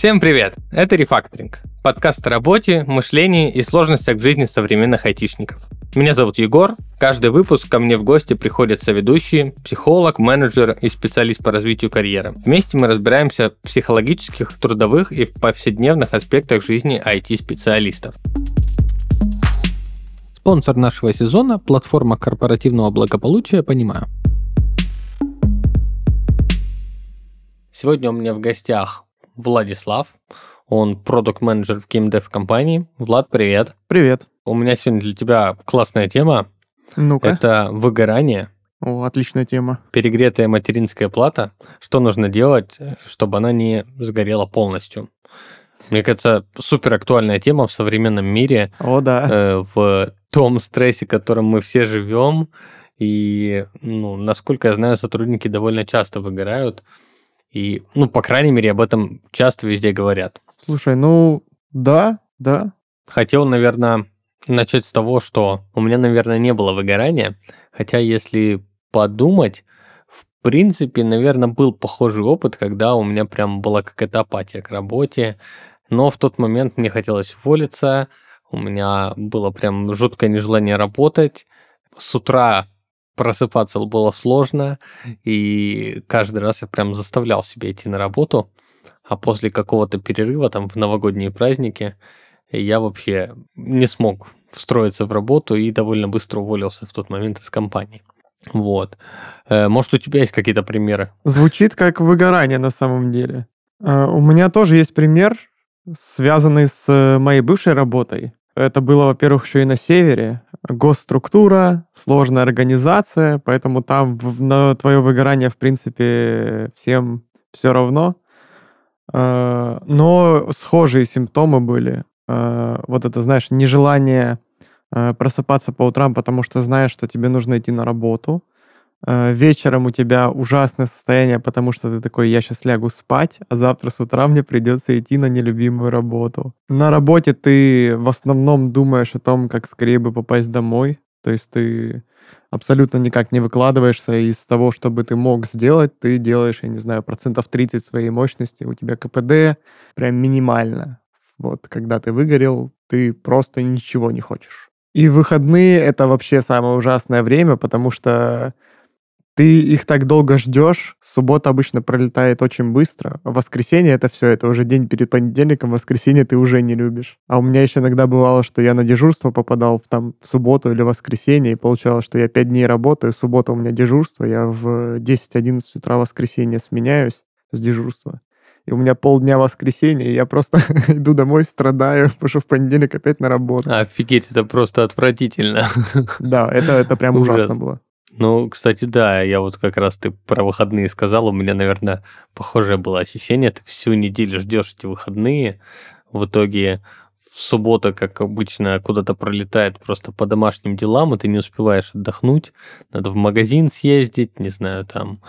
Всем привет! Это Рефакторинг. Подкаст о работе, мышлении и сложностях в жизни современных айтишников. Меня зовут Егор. Каждый выпуск ко мне в гости приходят соведущие, психолог, менеджер и специалист по развитию карьеры. Вместе мы разбираемся в психологических, трудовых и повседневных аспектах жизни IT-специалистов. Спонсор нашего сезона – платформа корпоративного благополучия «Понимаю». Сегодня у меня в гостях Владислав. Он продукт менеджер в GameDev компании. Влад, привет. Привет. У меня сегодня для тебя классная тема. Ну-ка. Это выгорание. О, отличная тема. Перегретая материнская плата. Что нужно делать, чтобы она не сгорела полностью? Мне кажется, супер актуальная тема в современном мире. О, да. Э, в том стрессе, в котором мы все живем. И, ну, насколько я знаю, сотрудники довольно часто выгорают. И, ну, по крайней мере, об этом часто везде говорят. Слушай, ну, да, да. Хотел, наверное, начать с того, что у меня, наверное, не было выгорания. Хотя, если подумать, в принципе, наверное, был похожий опыт, когда у меня прям была какая-то апатия к работе. Но в тот момент мне хотелось уволиться, у меня было прям жуткое нежелание работать. С утра просыпаться было сложно, и каждый раз я прям заставлял себя идти на работу, а после какого-то перерыва там в новогодние праздники я вообще не смог встроиться в работу и довольно быстро уволился в тот момент из компании. Вот. Э, может, у тебя есть какие-то примеры? Звучит как выгорание на самом деле. Э, у меня тоже есть пример, связанный с моей бывшей работой. Это было, во-первых, еще и на севере. Госструктура, сложная организация, поэтому там на твое выгорание, в принципе, всем все равно. Э, но схожие симптомы были. Э, вот это, знаешь, нежелание э, просыпаться по утрам, потому что знаешь, что тебе нужно идти на работу. Э, вечером у тебя ужасное состояние, потому что ты такой, я сейчас лягу спать, а завтра с утра мне придется идти на нелюбимую работу. На работе ты в основном думаешь о том, как скорее бы попасть домой, то есть ты абсолютно никак не выкладываешься из того, что бы ты мог сделать, ты делаешь, я не знаю, процентов 30 своей мощности, у тебя КПД прям минимально. Вот, когда ты выгорел, ты просто ничего не хочешь. И выходные — это вообще самое ужасное время, потому что ты их так долго ждешь, суббота обычно пролетает очень быстро, а воскресенье это все, это уже день перед понедельником, воскресенье ты уже не любишь. А у меня еще иногда бывало, что я на дежурство попадал в, там, в субботу или воскресенье, и получалось, что я пять дней работаю, суббота у меня дежурство, я в 10-11 утра воскресенье сменяюсь с дежурства. И у меня полдня воскресенья, и я просто иду домой, страдаю, потому что в понедельник опять на работу. Офигеть, это просто отвратительно. Да, это, это прям ужасно было. Ну, кстати, да, я вот как раз ты про выходные сказал, у меня, наверное, похожее было ощущение. Ты всю неделю ждешь эти выходные, в итоге суббота, как обычно, куда-то пролетает просто по домашним делам, и ты не успеваешь отдохнуть. Надо в магазин съездить, не знаю, там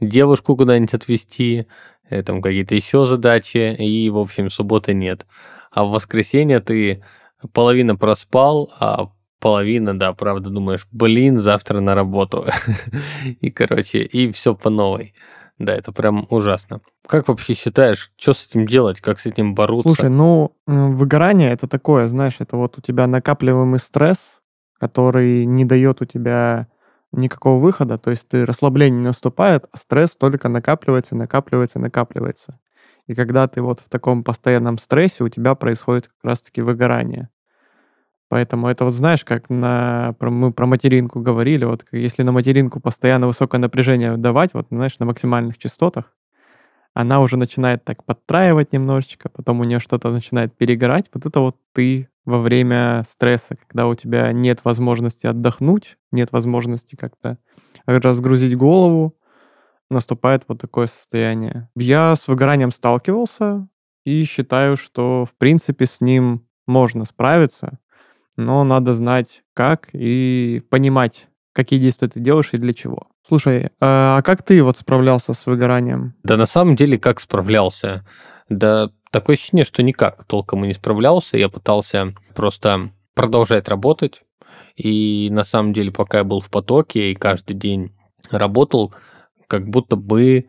девушку куда-нибудь отвезти, э, там какие-то еще задачи, и, в общем, субботы нет. А в воскресенье ты половина проспал, а половина, да, правда, думаешь, блин, завтра на работу. и, короче, и все по новой. Да, это прям ужасно. Как вообще считаешь, что с этим делать, как с этим бороться? Слушай, ну, выгорание это такое, знаешь, это вот у тебя накапливаемый стресс, который не дает у тебя никакого выхода, то есть ты расслабление не наступает, а стресс только накапливается, накапливается, накапливается. И когда ты вот в таком постоянном стрессе, у тебя происходит как раз-таки выгорание. Поэтому это вот знаешь, как на, про, мы про материнку говорили, вот если на материнку постоянно высокое напряжение давать, вот знаешь, на максимальных частотах, она уже начинает так подтраивать немножечко, потом у нее что-то начинает перегорать. Вот это вот ты во время стресса, когда у тебя нет возможности отдохнуть, нет возможности как-то разгрузить голову, наступает вот такое состояние. Я с выгоранием сталкивался и считаю, что в принципе с ним можно справиться но надо знать, как и понимать, какие действия ты делаешь и для чего. Слушай, а как ты вот справлялся с выгоранием? Да на самом деле как справлялся? Да такое ощущение, что никак толком и не справлялся. Я пытался просто продолжать работать. И на самом деле, пока я был в потоке и каждый день работал, как будто бы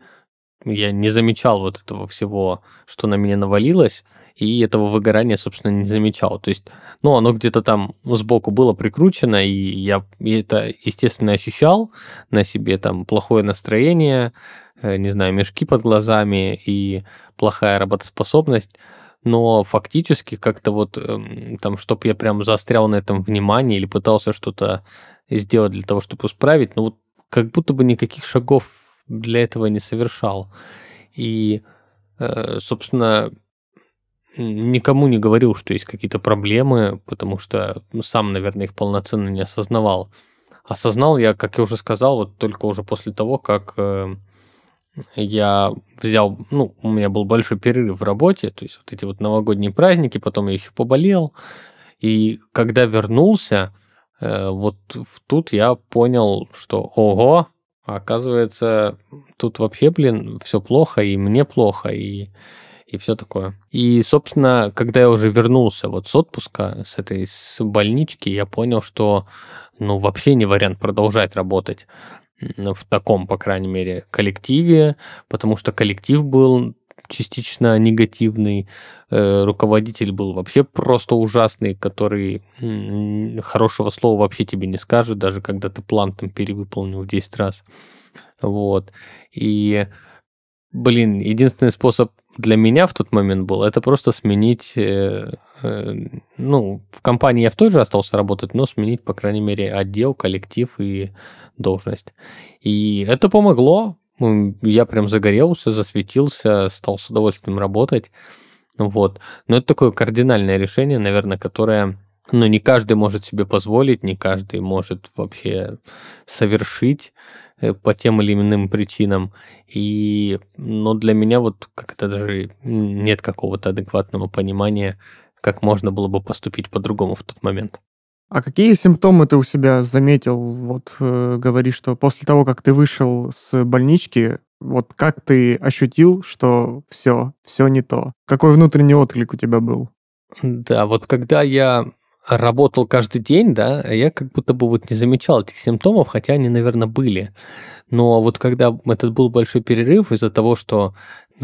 я не замечал вот этого всего, что на меня навалилось, и этого выгорания, собственно, не замечал. То есть, ну, оно где-то там сбоку было прикручено, и я это, естественно, ощущал на себе, там, плохое настроение, э, не знаю, мешки под глазами и плохая работоспособность, но фактически как-то вот эм, там, чтобы я прям заострял на этом внимание или пытался что-то сделать для того, чтобы исправить, ну вот как будто бы никаких шагов для этого не совершал. И, э, собственно, никому не говорил, что есть какие-то проблемы, потому что сам, наверное, их полноценно не осознавал. Осознал я, как я уже сказал, вот только уже после того, как э, я взял, ну, у меня был большой перерыв в работе, то есть вот эти вот новогодние праздники, потом я еще поболел, и когда вернулся, э, вот тут я понял, что ого, оказывается, тут вообще, блин, все плохо, и мне плохо, и, и все такое. И, собственно, когда я уже вернулся вот с отпуска, с этой с больнички, я понял, что, ну, вообще не вариант продолжать работать в таком, по крайней мере, коллективе, потому что коллектив был частично негативный, э, руководитель был вообще просто ужасный, который хорошего слова вообще тебе не скажет, даже когда ты план там перевыполнил 10 раз. Вот. И, блин, единственный способ для меня в тот момент был, это просто сменить, э, э, ну, в компании я в той же остался работать, но сменить, по крайней мере, отдел, коллектив и должность. И это помогло. Я прям загорелся, засветился, стал с удовольствием работать. Вот. Но это такое кардинальное решение, наверное, которое ну, не каждый может себе позволить, не каждый может вообще совершить по тем или иным причинам. И, но для меня вот как-то даже нет какого-то адекватного понимания, как можно было бы поступить по-другому в тот момент. А какие симптомы ты у себя заметил? Вот э, говоришь, что после того, как ты вышел с больнички, вот как ты ощутил, что все, все не то? Какой внутренний отклик у тебя был? Да, вот когда я работал каждый день, да, я как будто бы вот не замечал этих симптомов, хотя они, наверное, были. Но вот когда этот был большой перерыв из-за того, что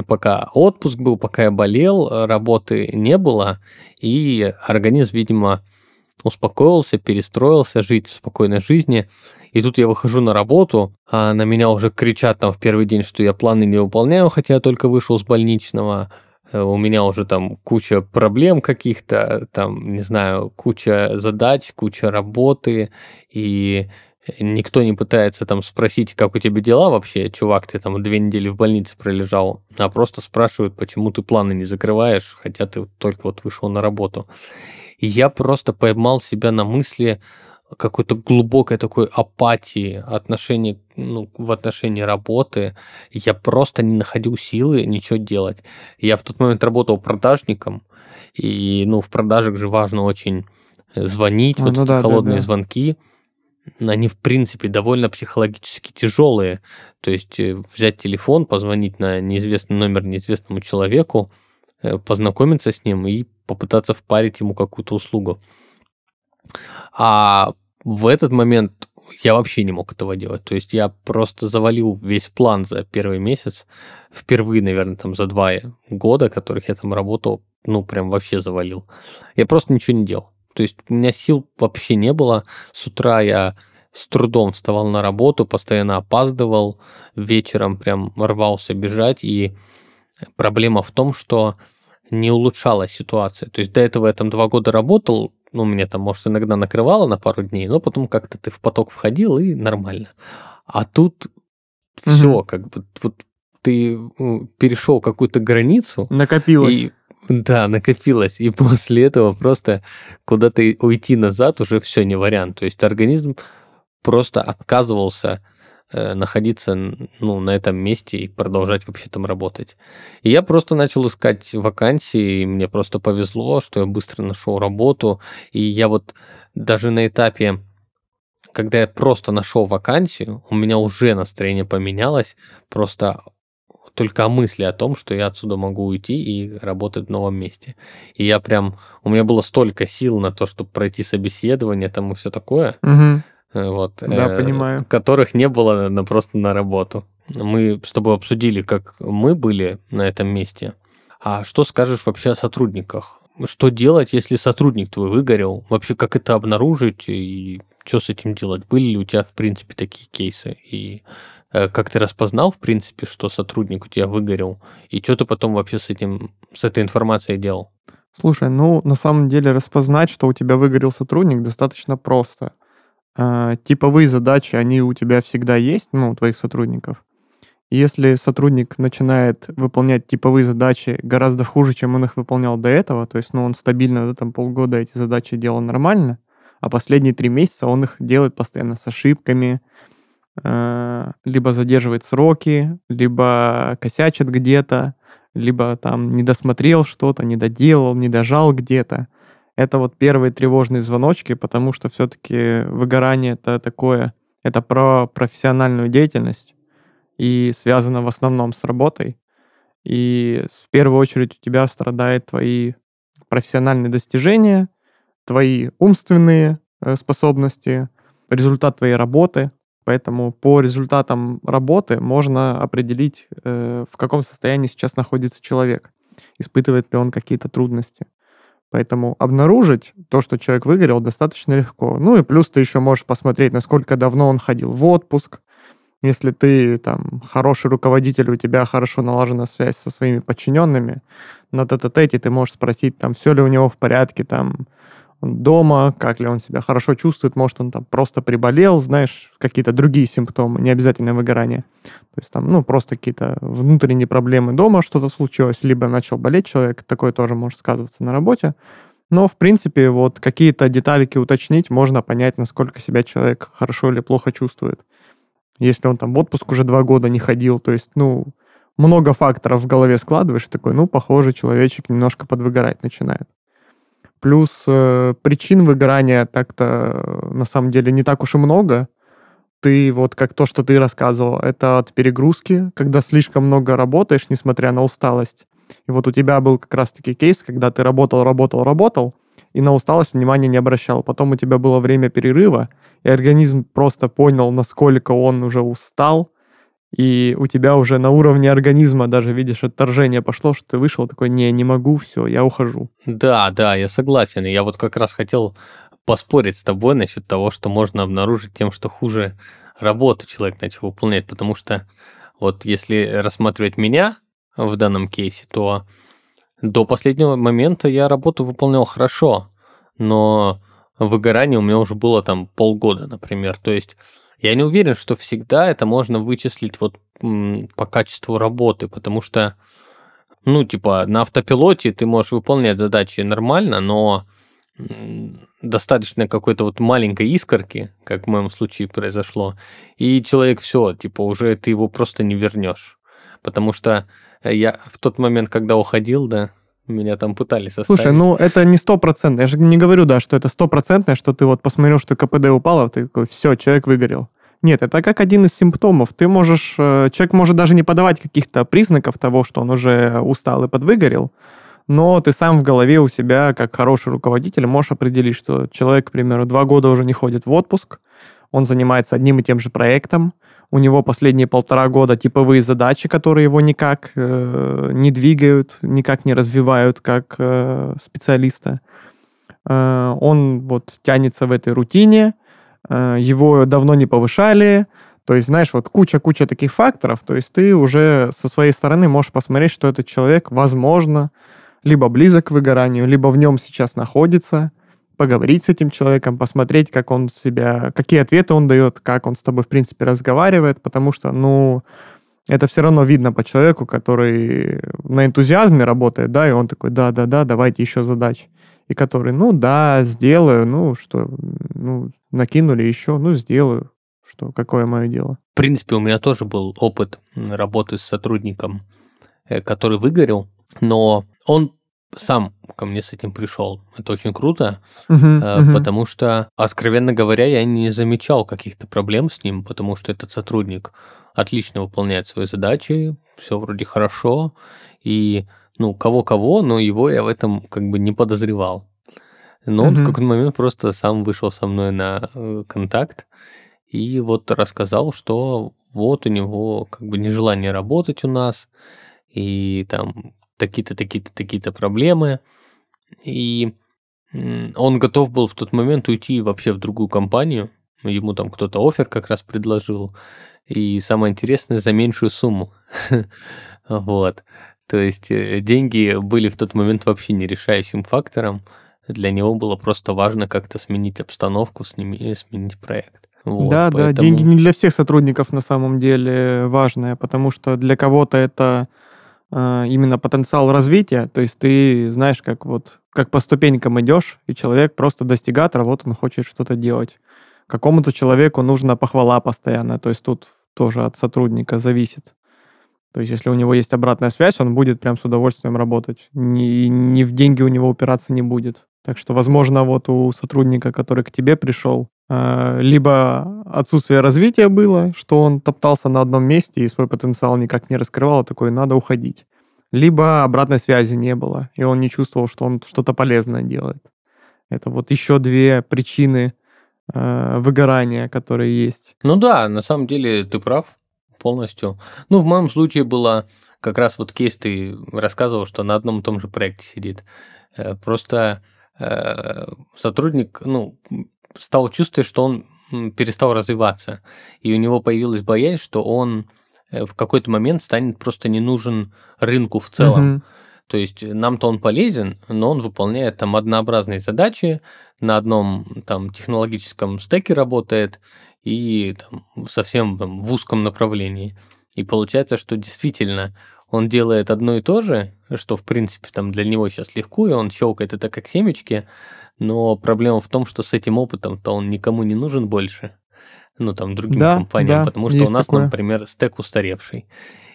пока отпуск был, пока я болел, работы не было, и организм, видимо, успокоился, перестроился жить в спокойной жизни. И тут я выхожу на работу, а на меня уже кричат там в первый день, что я планы не выполняю, хотя я только вышел с больничного. Э, у меня уже там куча проблем каких-то, там, не знаю, куча задач, куча работы, и никто не пытается там спросить, как у тебя дела вообще, чувак, ты там две недели в больнице пролежал, а просто спрашивают, почему ты планы не закрываешь, хотя ты только вот вышел на работу. И я просто поймал себя на мысли какой-то глубокой такой апатии отношении, ну, в отношении работы. Я просто не находил силы ничего делать. Я в тот момент работал продажником, и, ну, в продажах же важно очень звонить, а, вот ну эти да, холодные да, да. звонки. Они, в принципе, довольно психологически тяжелые. То есть э, взять телефон, позвонить на неизвестный номер неизвестному человеку, э, познакомиться с ним и попытаться впарить ему какую-то услугу. А в этот момент я вообще не мог этого делать. То есть я просто завалил весь план за первый месяц. Впервые, наверное, там за два года, которых я там работал, ну, прям вообще завалил. Я просто ничего не делал. То есть у меня сил вообще не было. С утра я с трудом вставал на работу, постоянно опаздывал, вечером прям рвался бежать. И проблема в том, что не улучшалась ситуация. То есть до этого я там два года работал, ну, мне там, может, иногда накрывало на пару дней, но потом как-то ты в поток входил и нормально. А тут угу. все, как бы, вот ты перешел какую-то границу. Накопилось. И, да, накопилось. И после этого просто куда-то уйти назад уже все не вариант. То есть организм просто отказывался Э, находиться ну, на этом месте и продолжать вообще там работать. И я просто начал искать вакансии, и мне просто повезло, что я быстро нашел работу. И я вот даже на этапе, когда я просто нашел вакансию, у меня уже настроение поменялось, просто только о мысли о том, что я отсюда могу уйти и работать в новом месте. И я прям, у меня было столько сил на то, чтобы пройти собеседование там и все такое. Угу вот, да, э, понимаю. которых не было на, просто на работу. мы с тобой обсудили, как мы были на этом месте. А что скажешь вообще о сотрудниках? Что делать, если сотрудник твой выгорел? Вообще, как это обнаружить и что с этим делать? Были ли у тебя, в принципе, такие кейсы? И э, как ты распознал, в принципе, что сотрудник у тебя выгорел? И что ты потом вообще с, этим, с этой информацией делал? Слушай, ну, на самом деле распознать, что у тебя выгорел сотрудник, достаточно просто. Э, типовые задачи, они у тебя всегда есть, ну, у твоих сотрудников. Если сотрудник начинает выполнять типовые задачи гораздо хуже, чем он их выполнял до этого, то есть, ну, он стабильно, да, там, полгода эти задачи делал нормально, а последние три месяца он их делает постоянно с ошибками, э, либо задерживает сроки, либо косячит где-то, либо там не досмотрел что-то, не доделал, не дожал где-то. Это вот первые тревожные звоночки, потому что все-таки выгорание это такое, это про профессиональную деятельность и связано в основном с работой. И в первую очередь у тебя страдают твои профессиональные достижения, твои умственные э, способности, результат твоей работы. Поэтому по результатам работы можно определить, э, в каком состоянии сейчас находится человек, испытывает ли он какие-то трудности. Поэтому обнаружить то, что человек выгорел, достаточно легко. Ну и плюс ты еще можешь посмотреть, насколько давно он ходил в отпуск. Если ты там хороший руководитель, у тебя хорошо налажена связь со своими подчиненными, на тет-а-тете ты можешь спросить, там, все ли у него в порядке, там, дома, как ли он себя хорошо чувствует, может, он там просто приболел, знаешь, какие-то другие симптомы, не обязательно выгорание. То есть там, ну, просто какие-то внутренние проблемы дома, что-то случилось, либо начал болеть человек, такое тоже может сказываться на работе. Но, в принципе, вот какие-то деталики уточнить, можно понять, насколько себя человек хорошо или плохо чувствует. Если он там в отпуск уже два года не ходил, то есть, ну, много факторов в голове складываешь, и такой, ну, похоже, человечек немножко подвыгорать начинает. Плюс э, причин выгорания так-то э, на самом деле не так уж и много. Ты вот как то, что ты рассказывал, это от перегрузки, когда слишком много работаешь, несмотря на усталость. И вот у тебя был как раз-таки кейс, когда ты работал, работал, работал, и на усталость внимания не обращал. Потом у тебя было время перерыва, и организм просто понял, насколько он уже устал, и у тебя уже на уровне организма даже, видишь, отторжение пошло, что ты вышел такой, не, не могу, все, я ухожу. Да, да, я согласен. Я вот как раз хотел поспорить с тобой насчет того, что можно обнаружить тем, что хуже работу человек начал выполнять, потому что вот если рассматривать меня в данном кейсе, то до последнего момента я работу выполнял хорошо, но выгорание у меня уже было там полгода, например. То есть я не уверен, что всегда это можно вычислить вот по качеству работы, потому что, ну, типа, на автопилоте ты можешь выполнять задачи нормально, но достаточно какой-то вот маленькой искорки, как в моем случае произошло, и человек все, типа, уже ты его просто не вернешь. Потому что я в тот момент, когда уходил, да, меня там пытались оставить. Слушай, ну это не стопроцентно. Я же не говорю, да, что это стопроцентное, что ты вот посмотрел, что КПД упало, ты такой, все, человек выгорел. Нет, это как один из симптомов. Ты можешь, э, человек может даже не подавать каких-то признаков того, что он уже устал и подвыгорел, но ты сам в голове у себя, как хороший руководитель, можешь определить, что человек, к примеру, два года уже не ходит в отпуск, он занимается одним и тем же проектом, у него последние полтора года типовые задачи, которые его никак э, не двигают, никак не развивают как э, специалиста. Э, он вот тянется в этой рутине, э, его давно не повышали, то есть, знаешь, вот куча-куча таких факторов, то есть ты уже со своей стороны можешь посмотреть, что этот человек, возможно, либо близок к выгоранию, либо в нем сейчас находится, поговорить с этим человеком, посмотреть, как он себя, какие ответы он дает, как он с тобой, в принципе, разговаривает, потому что, ну, это все равно видно по человеку, который на энтузиазме работает, да, и он такой, да-да-да, давайте еще задач. И который, ну да, сделаю, ну что, ну, накинули еще, ну, сделаю, что, какое мое дело. В принципе, у меня тоже был опыт работы с сотрудником, э, который выгорел, но он сам ко мне с этим пришел. Это очень круто, uh-huh, uh-huh. потому что, откровенно говоря, я не замечал каких-то проблем с ним, потому что этот сотрудник отлично выполняет свои задачи, все вроде хорошо, и, ну, кого-кого, но его я в этом как бы не подозревал. Но uh-huh. он в какой-то момент просто сам вышел со мной на э, контакт и вот рассказал, что вот у него как бы нежелание работать у нас, и там такие-то, такие-то, такие-то проблемы. И он готов был в тот момент уйти вообще в другую компанию. Ему там кто-то офер как раз предложил. И самое интересное, за меньшую сумму. Вот. То есть э, деньги были в тот момент вообще не решающим фактором. Для него было просто важно как-то сменить обстановку, сменить проект. Вот, да, поэтому... да, деньги не для всех сотрудников на самом деле важные, потому что для кого-то это э, именно потенциал развития, то есть ты знаешь, как вот как по ступенькам идешь, и человек просто достигатор, вот он хочет что-то делать. Какому-то человеку нужна похвала постоянно, то есть тут тоже от сотрудника зависит. То есть, если у него есть обратная связь, он будет прям с удовольствием работать. Ни, ни в деньги у него упираться не будет. Так что, возможно, вот у сотрудника, который к тебе пришел, либо отсутствие развития было, что он топтался на одном месте и свой потенциал никак не раскрывал, такой, надо уходить. Либо обратной связи не было, и он не чувствовал, что он что-то полезное делает. Это вот еще две причины э, выгорания, которые есть. Ну да, на самом деле ты прав полностью. Ну, в моем случае было как раз вот кейс, ты рассказывал, что на одном и том же проекте сидит. Э, просто э, сотрудник, ну, стал чувствовать, что он перестал развиваться, и у него появилась боязнь, что он э, в какой-то момент станет просто не нужен рынку в целом. Угу. То есть нам-то он полезен, но он выполняет там однообразные задачи, на одном там технологическом стеке работает, и там, совсем там, в узком направлении. И получается, что действительно он делает одно и то же, что в принципе там для него сейчас легко, и он щелкает это как семечки, но проблема в том, что с этим опытом-то он никому не нужен больше, ну там другим да, компаниям, да, потому что у нас, такое. например, стек устаревший.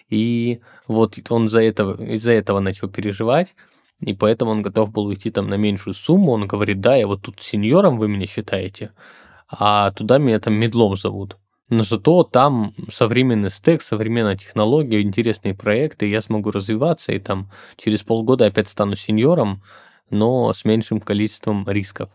И вот он за этого, из-за этого начал переживать, и поэтому он готов был уйти там на меньшую сумму. Он говорит, да, я вот тут сеньором вы меня считаете, а туда меня там медлом зовут. Но зато там современный стек, современная технология, интересные проекты, я смогу развиваться и там через полгода опять стану сеньором, но с меньшим количеством рисков.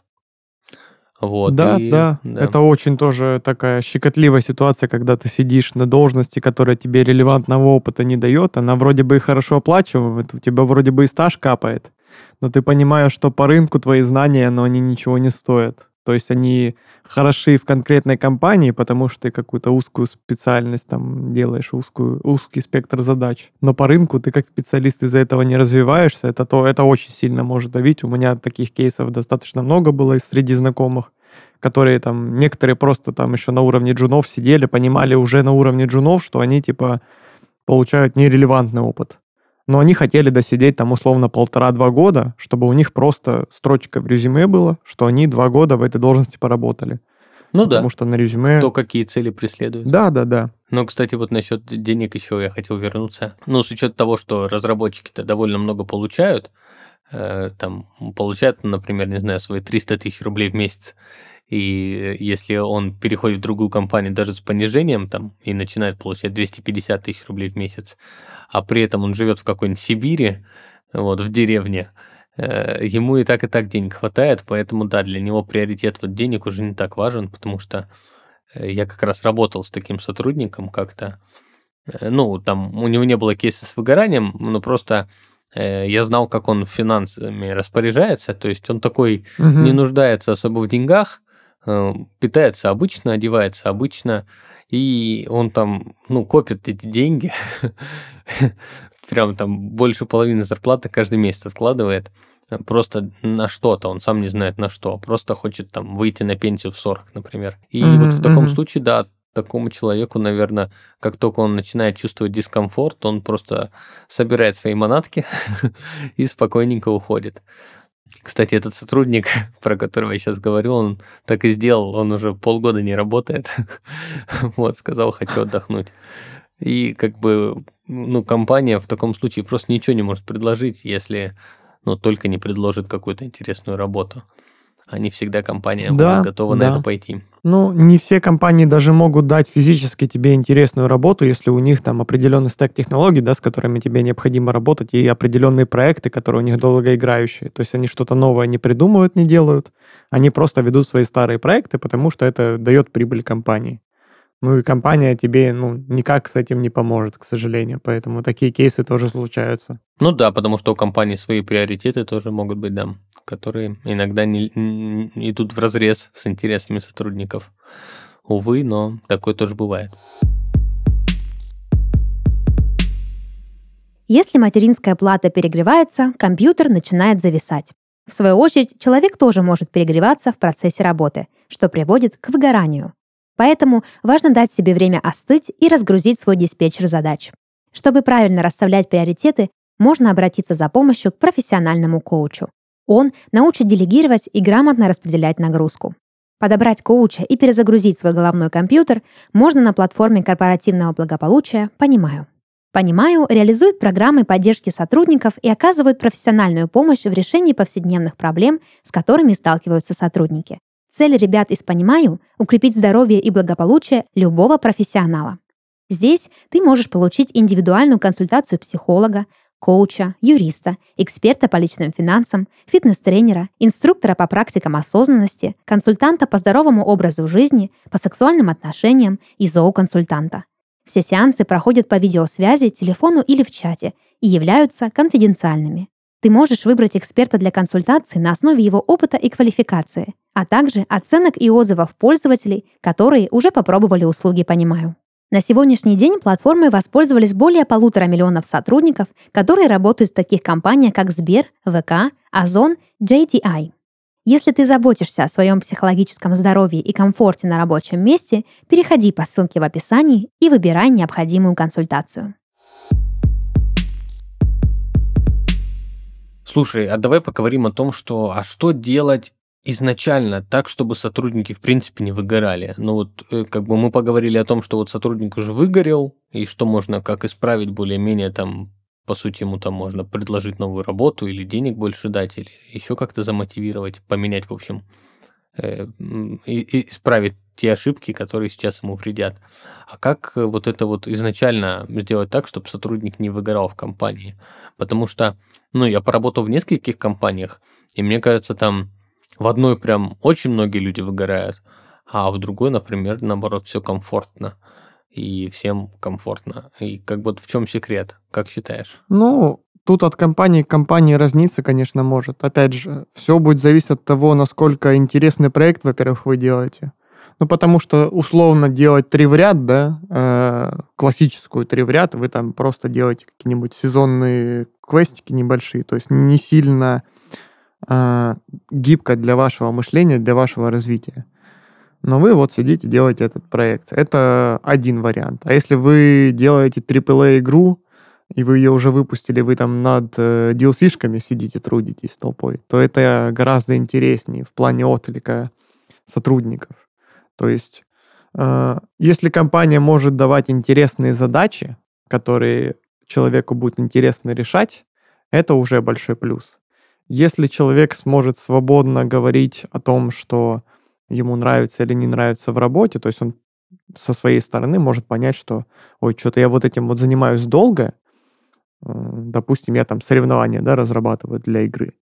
Вот, да, и, да, да, это очень тоже такая щекотливая ситуация, когда ты сидишь на должности, которая тебе релевантного опыта не дает, она вроде бы и хорошо оплачивает, у тебя вроде бы и стаж капает, но ты понимаешь, что по рынку твои знания, но они ничего не стоят. То есть они хороши в конкретной компании, потому что ты какую-то узкую специальность там делаешь, узкую, узкий спектр задач. Но по рынку ты как специалист из-за этого не развиваешься, это, то, это очень сильно может давить. У меня таких кейсов достаточно много было среди знакомых, которые там, некоторые просто там еще на уровне джунов сидели, понимали уже на уровне джунов, что они типа получают нерелевантный опыт но они хотели досидеть там условно полтора-два года, чтобы у них просто строчка в резюме была, что они два года в этой должности поработали. Ну да. Потому что на резюме... То, какие цели преследуют. Да, да, да. Ну, кстати, вот насчет денег еще я хотел вернуться. Ну, с учетом того, что разработчики-то довольно много получают, э, там, получают, например, не знаю, свои 300 тысяч рублей в месяц, и если он переходит в другую компанию даже с понижением там и начинает получать 250 тысяч рублей в месяц, а при этом он живет в какой-нибудь Сибири, вот, в деревне, э, ему и так, и так денег хватает, поэтому, да, для него приоритет вот денег уже не так важен, потому что э, я как раз работал с таким сотрудником как-то, э, ну, там у него не было кейса с выгоранием, но просто я знал, как он финансами распоряжается, то есть он такой угу. не нуждается особо в деньгах, питается обычно, одевается обычно, и он там, ну, копит эти деньги, прям там больше половины зарплаты каждый месяц откладывает, просто на что-то, он сам не знает на что, просто хочет там выйти на пенсию в 40, например. И mm-hmm, вот в таком mm-hmm. случае, да, такому человеку, наверное, как только он начинает чувствовать дискомфорт, он просто собирает свои манатки и спокойненько уходит. Кстати, этот сотрудник, про которого я сейчас говорю, он так и сделал, он уже полгода не работает. вот, сказал, хочу отдохнуть. И как бы, ну, компания в таком случае просто ничего не может предложить, если, ну, только не предложит какую-то интересную работу они всегда компания да, готова да. на это пойти. Ну, не все компании даже могут дать физически тебе интересную работу, если у них там определенный стек технологий, да, с которыми тебе необходимо работать, и определенные проекты, которые у них долгоиграющие. То есть они что-то новое не придумывают, не делают, они просто ведут свои старые проекты, потому что это дает прибыль компании. Ну и компания тебе ну, никак с этим не поможет, к сожалению. Поэтому такие кейсы тоже случаются. Ну да, потому что у компании свои приоритеты тоже могут быть, да, которые иногда не, не идут в разрез с интересами сотрудников. Увы, но такое тоже бывает. Если материнская плата перегревается, компьютер начинает зависать. В свою очередь, человек тоже может перегреваться в процессе работы, что приводит к выгоранию. Поэтому важно дать себе время остыть и разгрузить свой диспетчер задач. Чтобы правильно расставлять приоритеты, можно обратиться за помощью к профессиональному коучу. Он научит делегировать и грамотно распределять нагрузку. Подобрать коуча и перезагрузить свой головной компьютер можно на платформе корпоративного благополучия «Понимаю». «Понимаю» реализует программы поддержки сотрудников и оказывает профессиональную помощь в решении повседневных проблем, с которыми сталкиваются сотрудники. Цель ребят из «Понимаю» — укрепить здоровье и благополучие любого профессионала. Здесь ты можешь получить индивидуальную консультацию психолога, коуча, юриста, эксперта по личным финансам, фитнес-тренера, инструктора по практикам осознанности, консультанта по здоровому образу жизни, по сексуальным отношениям и зооконсультанта. Все сеансы проходят по видеосвязи, телефону или в чате и являются конфиденциальными. Ты можешь выбрать эксперта для консультации на основе его опыта и квалификации, а также оценок и отзывов пользователей, которые уже попробовали услуги «Понимаю». На сегодняшний день платформой воспользовались более полутора миллионов сотрудников, которые работают в таких компаниях, как Сбер, ВК, Озон, JTI. Если ты заботишься о своем психологическом здоровье и комфорте на рабочем месте, переходи по ссылке в описании и выбирай необходимую консультацию. Слушай, а давай поговорим о том, что а что делать изначально так, чтобы сотрудники в принципе не выгорали. Ну вот э, как бы мы поговорили о том, что вот сотрудник уже выгорел, и что можно как исправить более-менее там по сути, ему там можно предложить новую работу или денег больше дать, или еще как-то замотивировать, поменять, в общем, э, исправить те ошибки, которые сейчас ему вредят. А как вот это вот изначально сделать так, чтобы сотрудник не выгорал в компании? Потому что, ну, я поработал в нескольких компаниях, и мне кажется, там в одной прям очень многие люди выгорают, а в другой, например, наоборот, все комфортно и всем комфортно. И как бы в чем секрет, как считаешь? Ну, тут от компании к компании разниться, конечно, может. Опять же, все будет зависеть от того, насколько интересный проект, во-первых, вы делаете. Ну, потому что условно делать три в ряд, да, э, классическую три в ряд, вы там просто делаете какие-нибудь сезонные квестики небольшие, то есть не сильно э, гибко для вашего мышления, для вашего развития но вы вот сидите, делаете этот проект. Это один вариант. А если вы делаете AAA-игру, и вы ее уже выпустили, вы там над э, DLC-шками сидите, трудитесь толпой, то это гораздо интереснее в плане отклика сотрудников. То есть, э, если компания может давать интересные задачи, которые человеку будет интересно решать, это уже большой плюс. Если человек сможет свободно говорить о том, что ему нравится или не нравится в работе, то есть он со своей стороны может понять, что, ой, что-то я вот этим вот занимаюсь долго, э, допустим, я там соревнования, да, разрабатываю для игры,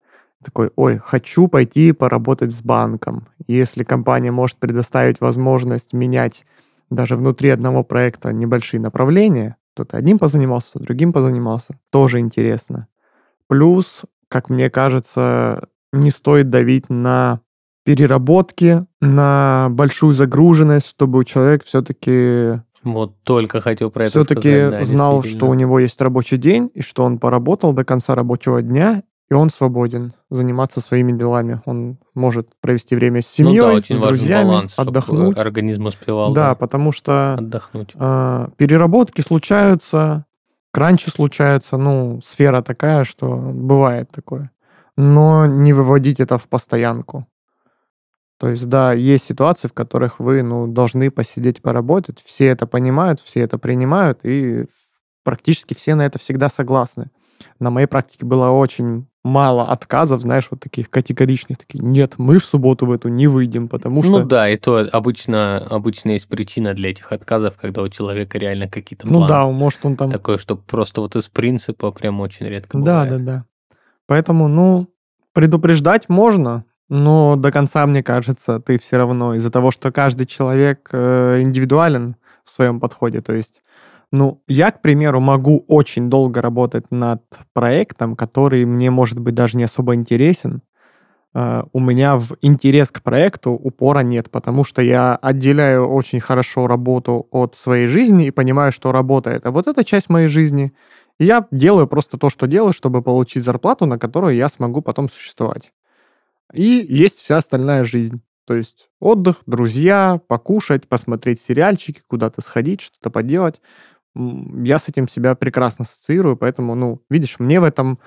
такой, ой, хочу пойти поработать с банком. если компания может предоставить возможность менять даже внутри одного проекта небольшие направления, то ты одним позанимался, другим позанимался, тоже интересно. Плюс, как мне кажется, не стоит давить на переработки, на большую загруженность, чтобы человек все-таки вот только хотел про это все-таки сказать, да, знал, что у него есть рабочий день, и что он поработал до конца рабочего дня, и он свободен заниматься своими делами. Он может провести время с семьей, ну, да, очень с друзьями, баланс, отдохнуть. Организм успевал. Да, да, потому что отдохнуть. Э, переработки случаются, кранчи случаются, ну, сфера такая, что бывает такое. Но не выводить это в постоянку. То есть, да, есть ситуации, в которых вы ну, должны посидеть, поработать. Все это понимают, все это принимают, и практически все на это всегда согласны. На моей практике было очень мало отказов, знаешь, вот таких категоричных, такие, нет, мы в субботу в эту не выйдем, потому ну что... Ну да, и то обычно, обычно есть причина для этих отказов, когда у человека реально какие-то Ну да, может он там... Такое, что просто вот из принципа прям очень редко Да, бывает. да, да. Поэтому, ну, предупреждать можно, но до конца, мне кажется, ты все равно из-за того, что каждый человек э, индивидуален, в своем подходе. То есть, ну, я, к примеру, могу очень долго работать над проектом, который мне, может быть, даже не особо интересен. Uh, у меня в интерес к проекту упора нет, потому что я отделяю очень хорошо работу от своей жизни и понимаю, что работа это вот эта часть моей жизни. Я делаю просто то, что делаю, чтобы получить зарплату, на которую я смогу потом существовать. И есть вся остальная жизнь. То есть отдых, друзья, покушать, посмотреть сериальчики, куда-то сходить, что-то поделать. Я с этим себя прекрасно ассоциирую, поэтому, ну, видишь, мне в этом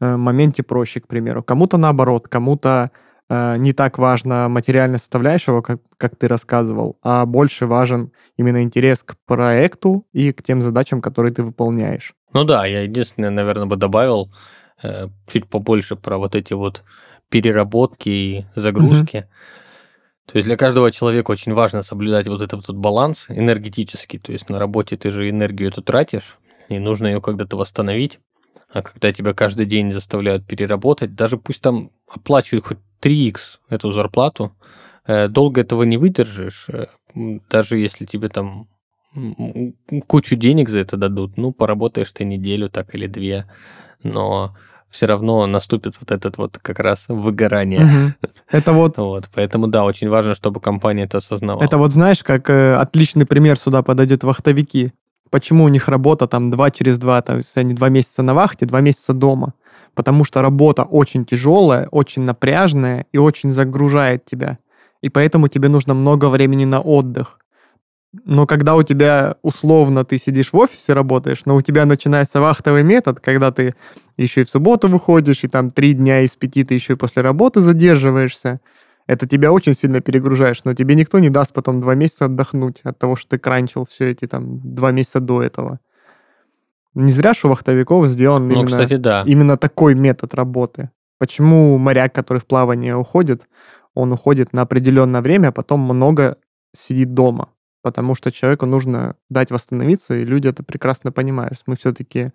э, моменте проще, к примеру. Кому-то наоборот, кому-то э, не так важно материальная составляющего, как, как ты рассказывал, а больше важен именно интерес к проекту и к тем задачам, которые ты выполняешь. Ну да, я единственное, наверное, бы добавил э, чуть побольше про вот эти вот переработки и загрузки. То есть для каждого человека очень важно соблюдать вот этот вот баланс энергетический. То есть на работе ты же энергию эту тратишь, и нужно ее когда-то восстановить. А когда тебя каждый день заставляют переработать, даже пусть там оплачивают хоть 3х эту зарплату, э, долго этого не выдержишь, э, даже если тебе там кучу денег за это дадут, ну, поработаешь ты неделю так или две, но все равно наступит вот этот вот как раз выгорание. Угу. Это вот... вот. Поэтому, да, очень важно, чтобы компания это осознавала. Это вот, знаешь, как э, отличный пример сюда подойдет вахтовики. Почему у них работа там два через два, то есть они два месяца на вахте, два месяца дома. Потому что работа очень тяжелая, очень напряжная и очень загружает тебя. И поэтому тебе нужно много времени на отдых. Но когда у тебя условно ты сидишь в офисе, работаешь, но у тебя начинается вахтовый метод, когда ты еще и в субботу выходишь, и там три дня из пяти ты еще и после работы задерживаешься, это тебя очень сильно перегружаешь, но тебе никто не даст потом два месяца отдохнуть от того, что ты кранчил все эти там два месяца до этого. Не зря, что у вахтовиков сделан ну, именно, кстати, да. именно такой метод работы. Почему моряк, который в плавание уходит, он уходит на определенное время, а потом много сидит дома потому что человеку нужно дать восстановиться, и люди это прекрасно понимают. Мы все-таки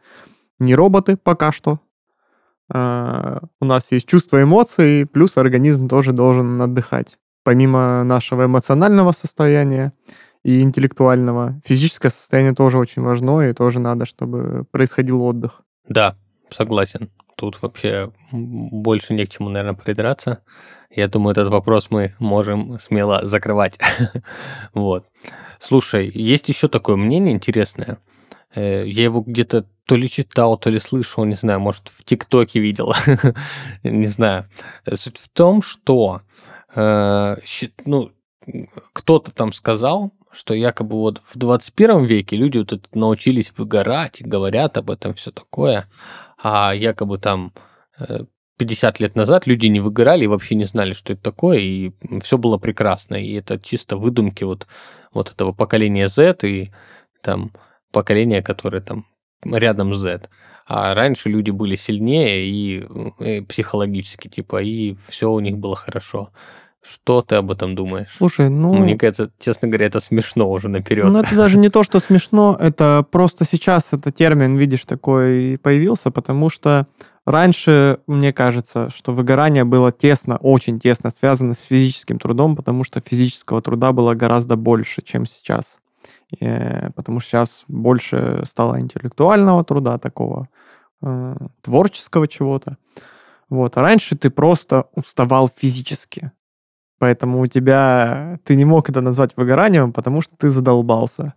не роботы пока что. А, у нас есть чувства, эмоции, плюс организм тоже должен отдыхать. Помимо нашего эмоционального состояния и интеллектуального, физическое состояние тоже очень важно, и тоже надо, чтобы происходил отдых. Да, согласен. Тут вообще больше не к чему, наверное, придраться. Я думаю, этот вопрос мы можем смело закрывать. вот. Слушай, есть еще такое мнение интересное. Э, я его где-то то ли читал, то ли слышал, не знаю, может, в ТикТоке видел, не знаю. Суть в том, что э, ну, кто-то там сказал, что якобы вот в 21 веке люди вот это научились выгорать говорят об этом все такое, а якобы там э, 50 лет назад люди не выгорали и вообще не знали, что это такое, и все было прекрасно. И это чисто выдумки вот, вот этого поколения Z и там поколения, которое там рядом с Z. А раньше люди были сильнее и, и психологически, типа, и все у них было хорошо. Что ты об этом думаешь? Слушай, ну... Мне кажется, честно говоря, это смешно уже наперед. Ну, это даже не то, что смешно, это просто сейчас этот термин, видишь, такой появился, потому что Раньше, мне кажется, что выгорание было тесно, очень тесно связано с физическим трудом, потому что физического труда было гораздо больше, чем сейчас. И, э, потому что сейчас больше стало интеллектуального труда, такого э, творческого чего-то. Вот. А раньше ты просто уставал физически. Поэтому у тебя... Ты не мог это назвать выгоранием, потому что ты задолбался.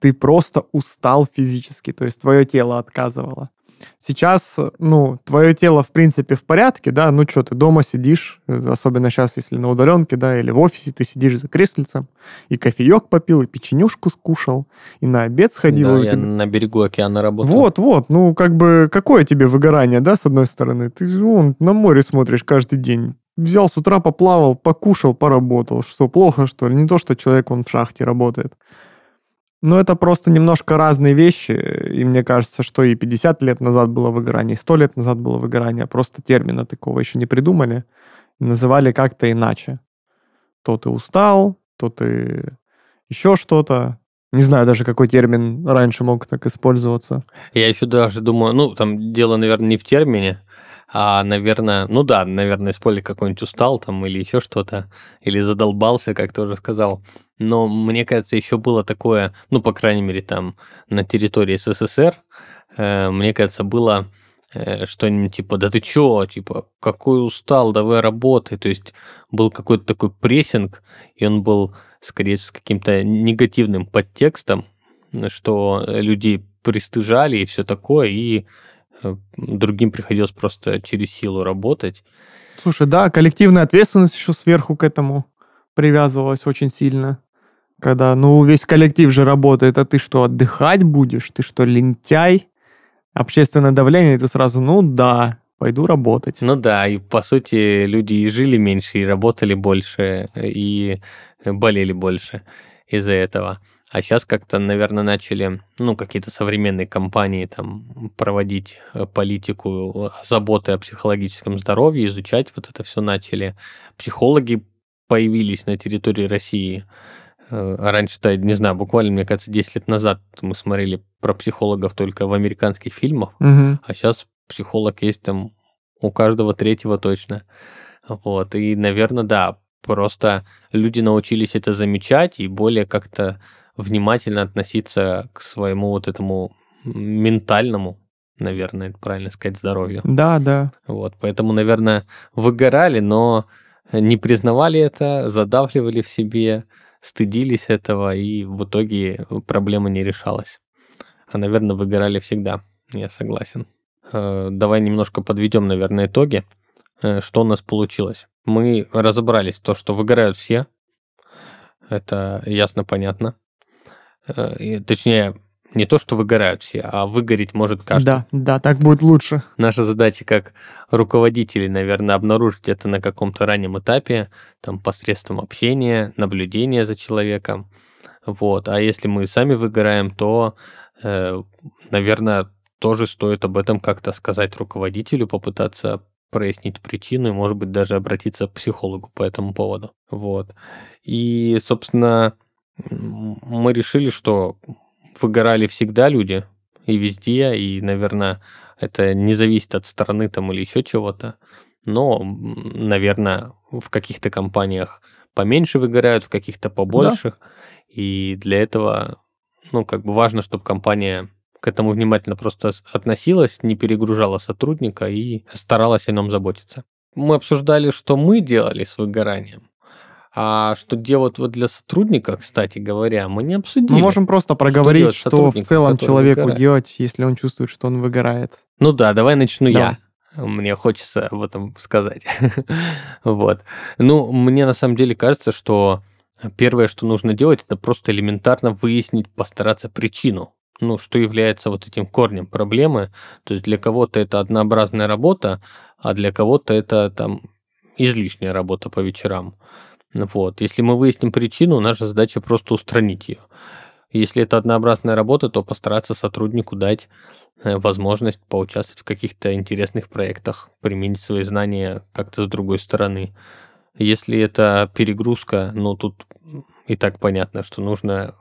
Ты просто устал физически, то есть твое тело отказывало. Сейчас, ну, твое тело, в принципе, в порядке, да, ну что, ты дома сидишь, особенно сейчас, если на удаленке, да, или в офисе, ты сидишь за креслицем, и кофеек попил, и печенюшку скушал, и на обед сходил. Да, я тебя... на берегу океана работал. Вот, вот, ну, как бы, какое тебе выгорание, да, с одной стороны? Ты вон, на море смотришь каждый день, взял с утра, поплавал, покушал, поработал. Что, плохо, что ли? Не то, что человек, он в шахте работает. Но это просто немножко разные вещи, и мне кажется, что и 50 лет назад было выгорание, и 100 лет назад было выгорание, просто термина такого еще не придумали, называли как-то иначе. То ты устал, то ты еще что-то. Не знаю даже, какой термин раньше мог так использоваться. Я еще даже думаю, ну, там дело, наверное, не в термине, А, наверное, ну да, наверное, использовали какой-нибудь устал там или еще что-то, или задолбался, как ты уже сказал. Но мне кажется, еще было такое, ну, по крайней мере, там на территории СССР, э, мне кажется, было э, что-нибудь типа, да ты чё, типа, какой устал, давай работай. То есть был какой-то такой прессинг, и он был, скорее, с каким-то негативным подтекстом, что люди пристыжали и все такое, и другим приходилось просто через силу работать. Слушай, да, коллективная ответственность еще сверху к этому привязывалась очень сильно. Когда, ну, весь коллектив же работает, а ты что, отдыхать будешь? Ты что, лентяй? Общественное давление, ты сразу, ну да, пойду работать. Ну да, и по сути люди и жили меньше, и работали больше, и болели больше из-за этого. А сейчас как-то, наверное, начали, ну, какие-то современные компании там проводить э, политику э, заботы о психологическом здоровье, изучать вот это все начали. Психологи появились на территории России. Э, раньше-то, не знаю, буквально, мне кажется, 10 лет назад мы смотрели про психологов только в американских фильмах, угу. а сейчас психолог есть там у каждого третьего точно. Вот, и, наверное, да, просто люди научились это замечать и более как-то внимательно относиться к своему вот этому ментальному, наверное, это правильно сказать, здоровью. Да, да. Вот, поэтому, наверное, выгорали, но не признавали это, задавливали в себе, стыдились этого, и в итоге проблема не решалась. А, наверное, выгорали всегда, я согласен. Э, давай немножко подведем, наверное, итоги. Э, что у нас получилось? Мы разобрались в том, что выгорают все. Это ясно, понятно. Э, точнее, не то, что выгорают все, а выгореть может каждый. Да, да, так будет лучше. Наша задача как руководителей, наверное, обнаружить это на каком-то раннем этапе, там, посредством общения, наблюдения за человеком. Вот. А если мы сами выгораем, то, э, наверное, тоже стоит об этом как-то сказать руководителю, попытаться прояснить причину и, может быть, даже обратиться к психологу по этому поводу. Вот. И, собственно, мы решили, что выгорали всегда люди и везде, и, наверное, это не зависит от страны там или еще чего-то. Но, наверное, в каких-то компаниях поменьше выгорают, в каких-то побольше. Да. И для этого, ну, как бы важно, чтобы компания к этому внимательно просто относилась, не перегружала сотрудника и старалась о нем заботиться. Мы обсуждали, что мы делали с выгоранием. А что делать вот для сотрудника, кстати говоря, мы не обсудили. Мы можем просто проговорить, что, что в целом человеку выгорает. делать, если он чувствует, что он выгорает. Ну да, давай начну да. я. Мне хочется об этом сказать. вот. Ну, мне на самом деле кажется, что первое, что нужно делать, это просто элементарно выяснить, постараться причину. Ну, что является вот этим корнем проблемы. То есть для кого-то это однообразная работа, а для кого-то это там излишняя работа по вечерам. Вот. Если мы выясним причину, наша задача просто устранить ее. Если это однообразная работа, то постараться сотруднику дать э, возможность поучаствовать в каких-то интересных проектах, применить свои знания как-то с другой стороны. Если это перегрузка, ну тут и так понятно, что нужно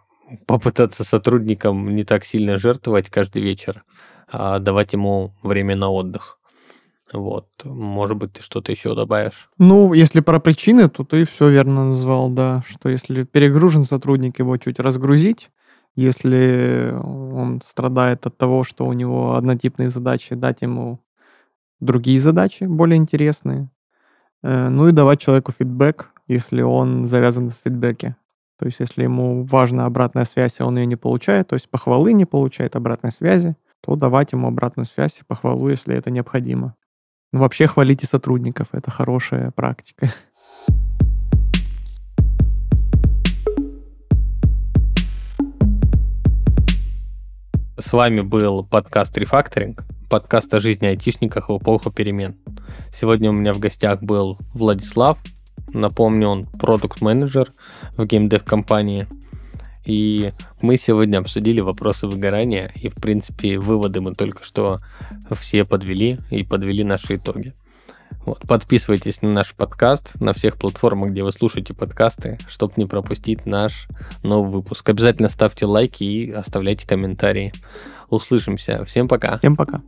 попытаться сотрудникам не так сильно жертвовать каждый вечер, а давать ему время на отдых. Вот. Может быть, ты что-то еще добавишь? Ну, если про причины, то ты все верно назвал, да. Что если перегружен сотрудник, его чуть разгрузить. Если он страдает от того, что у него однотипные задачи, дать ему другие задачи, более интересные. Э, ну и давать человеку фидбэк, если он завязан в фидбэке. То есть, если ему важна обратная связь, а он ее не получает, то есть похвалы не получает, обратной связи, то давать ему обратную связь и похвалу, если это необходимо. Ну, вообще хвалите сотрудников, это хорошая практика. С вами был подкаст «Рефакторинг», подкаст о жизни айтишниках в эпоху перемен. Сегодня у меня в гостях был Владислав. Напомню, он продукт-менеджер в геймдев-компании – и мы сегодня обсудили вопросы выгорания, и, в принципе, выводы мы только что все подвели и подвели наши итоги. Вот. Подписывайтесь на наш подкаст на всех платформах, где вы слушаете подкасты, чтобы не пропустить наш новый выпуск. Обязательно ставьте лайки и оставляйте комментарии. Услышимся. Всем пока. Всем пока.